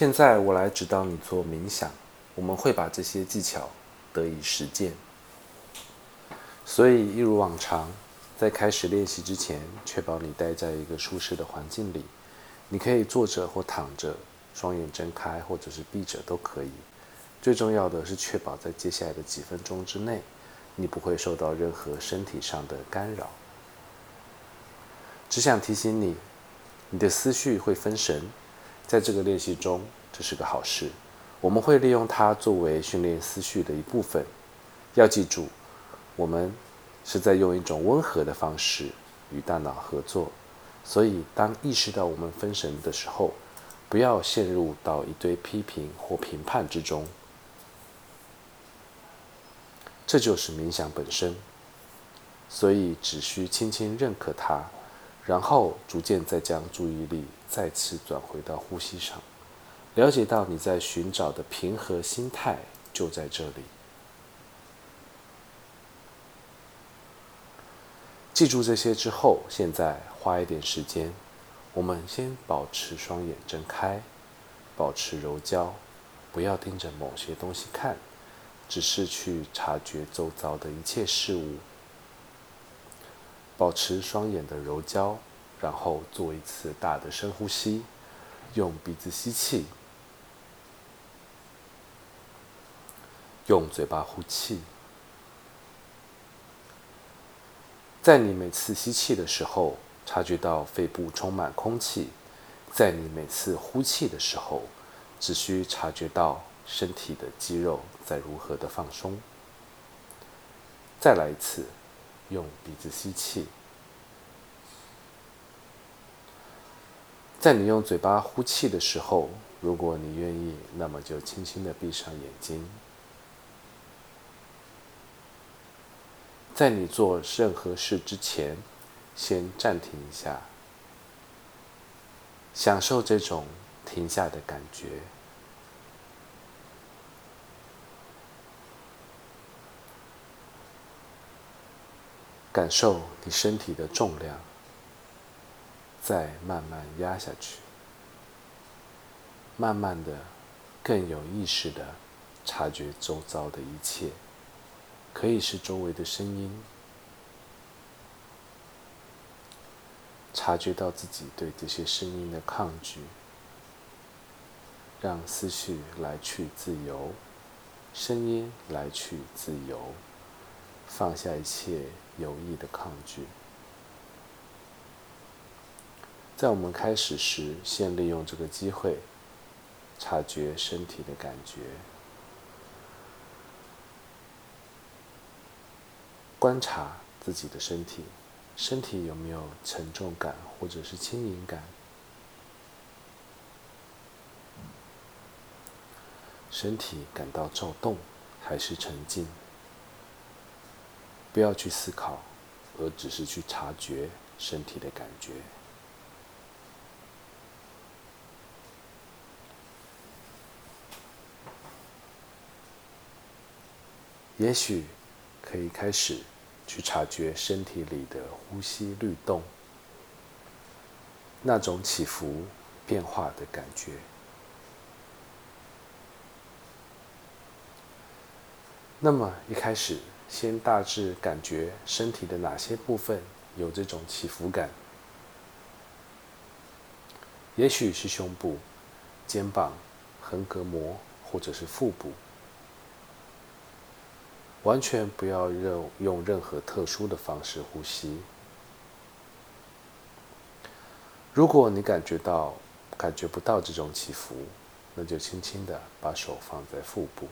现在我来指导你做冥想，我们会把这些技巧得以实践。所以，一如往常，在开始练习之前，确保你待在一个舒适的环境里。你可以坐着或躺着，双眼睁开或者是闭着都可以。最重要的是确保在接下来的几分钟之内，你不会受到任何身体上的干扰。只想提醒你，你的思绪会分神，在这个练习中，这是个好事。我们会利用它作为训练思绪的一部分。要记住。我们是在用一种温和的方式与大脑合作，所以当意识到我们分神的时候，不要陷入到一堆批评或评判之中。这就是冥想本身，所以只需轻轻认可它，然后逐渐再将注意力再次转回到呼吸上，了解到你在寻找的平和心态就在这里。记住这些之后，现在花一点时间，我们先保持双眼睁开，保持柔焦，不要盯着某些东西看，只是去察觉周遭的一切事物。保持双眼的柔焦，然后做一次大的深呼吸，用鼻子吸气，用嘴巴呼气。在你每次吸气的时候，察觉到肺部充满空气；在你每次呼气的时候，只需察觉到身体的肌肉在如何的放松。再来一次，用鼻子吸气。在你用嘴巴呼气的时候，如果你愿意，那么就轻轻的闭上眼睛。在你做任何事之前，先暂停一下，享受这种停下的感觉，感受你身体的重量，再慢慢压下去，慢慢的，更有意识的察觉周遭的一切。可以是周围的声音，察觉到自己对这些声音的抗拒，让思绪来去自由，声音来去自由，放下一切有意的抗拒。在我们开始时，先利用这个机会，察觉身体的感觉。观察自己的身体，身体有没有沉重感或者是轻盈感？身体感到躁动还是沉静？不要去思考，而只是去察觉身体的感觉。也许。可以开始去察觉身体里的呼吸律动，那种起伏变化的感觉。那么一开始，先大致感觉身体的哪些部分有这种起伏感？也许是胸部、肩膀、横膈膜，或者是腹部。完全不要任用任何特殊的方式呼吸。如果你感觉到感觉不到这种起伏，那就轻轻的把手放在腹部。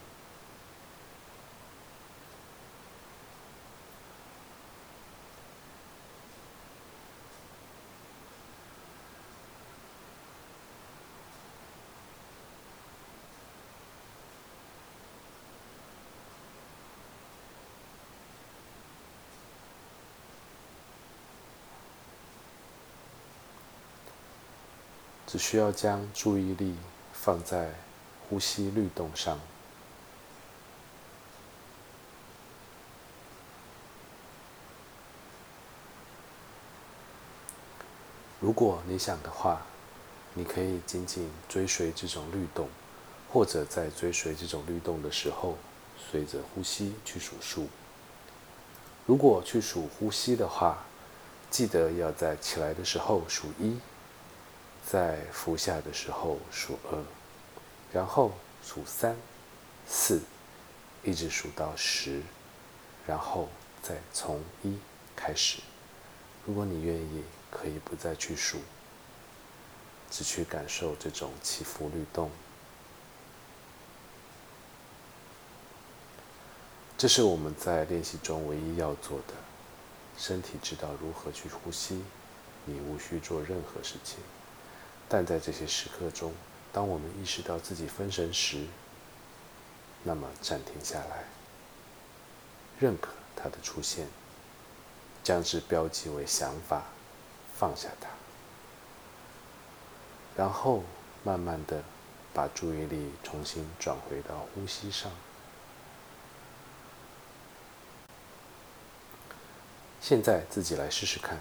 只需要将注意力放在呼吸律动上。如果你想的话，你可以紧紧追随这种律动，或者在追随这种律动的时候，随着呼吸去数数。如果去数呼吸的话，记得要在起来的时候数一，在服下的时候数二，然后数三、四，一直数到十，然后再从一开始。如果你愿意，可以不再去数，只去感受这种起伏律动。这是我们在练习中唯一要做的。身体知道如何去呼吸，你无需做任何事情。但在这些时刻中，当我们意识到自己分神时，那么暂停下来，认可它的出现，将之标记为想法，放下它，然后慢慢的把注意力重新转回到呼吸上。现在自己来试试看。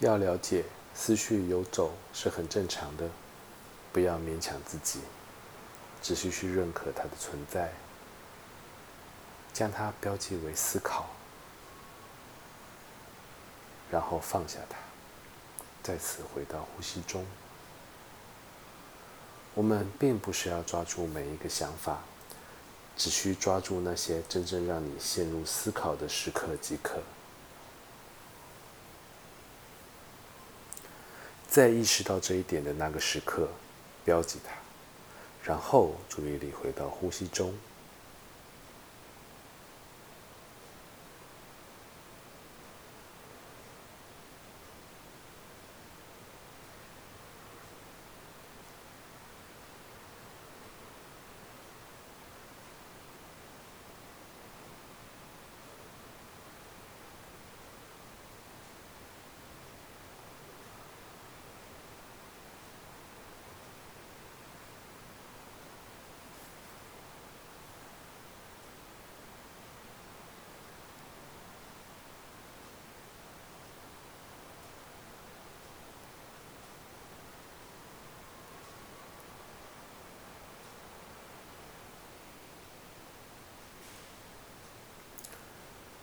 要了解，思绪游走是很正常的，不要勉强自己，只需去认可它的存在，将它标记为思考，然后放下它，再次回到呼吸中。我们并不是要抓住每一个想法，只需抓住那些真正让你陷入思考的时刻即可。在意识到这一点的那个时刻，标记它，然后注意力回到呼吸中。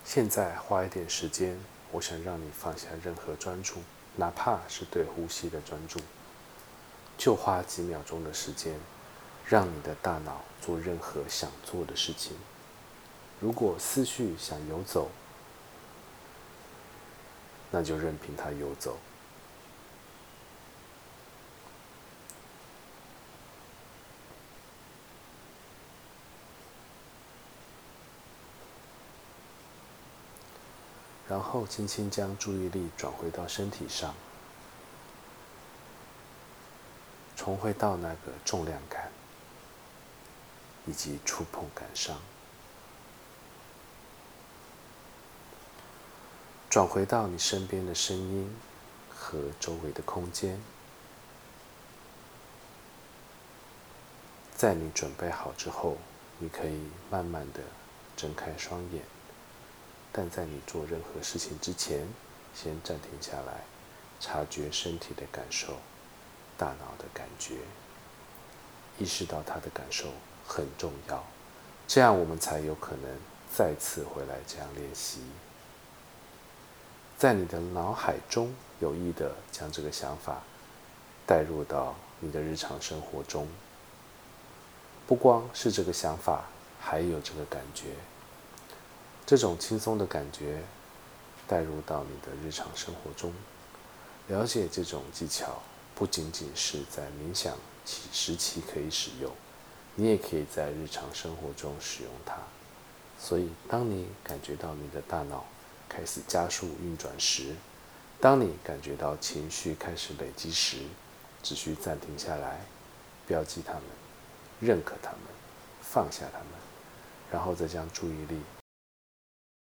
现在花一点时间，我想让你放下任何专注，哪怕是对呼吸的专注，就花几秒钟的时间，让你的大脑做任何想做的事情。如果思绪想游走，那就任凭它游走。然后轻轻将注意力转回到身体上，重回到那个重量感以及触碰感上，转回到你身边的声音和周围的空间。在你准备好之后，你可以慢慢的睁开双眼。但在你做任何事情之前，先暂停下来，察觉身体的感受，大脑的感觉，意识到它的感受很重要。这样我们才有可能再次回来这样练习。在你的脑海中有意的将这个想法带入到你的日常生活中，不光是这个想法，还有这个感觉。这种轻松的感觉，带入到你的日常生活中。了解这种技巧，不仅仅是在冥想期时期可以使用，你也可以在日常生活中使用它。所以，当你感觉到你的大脑开始加速运转时，当你感觉到情绪开始累积时，只需暂停下来，标记它们，认可它们，放下它们，然后再将注意力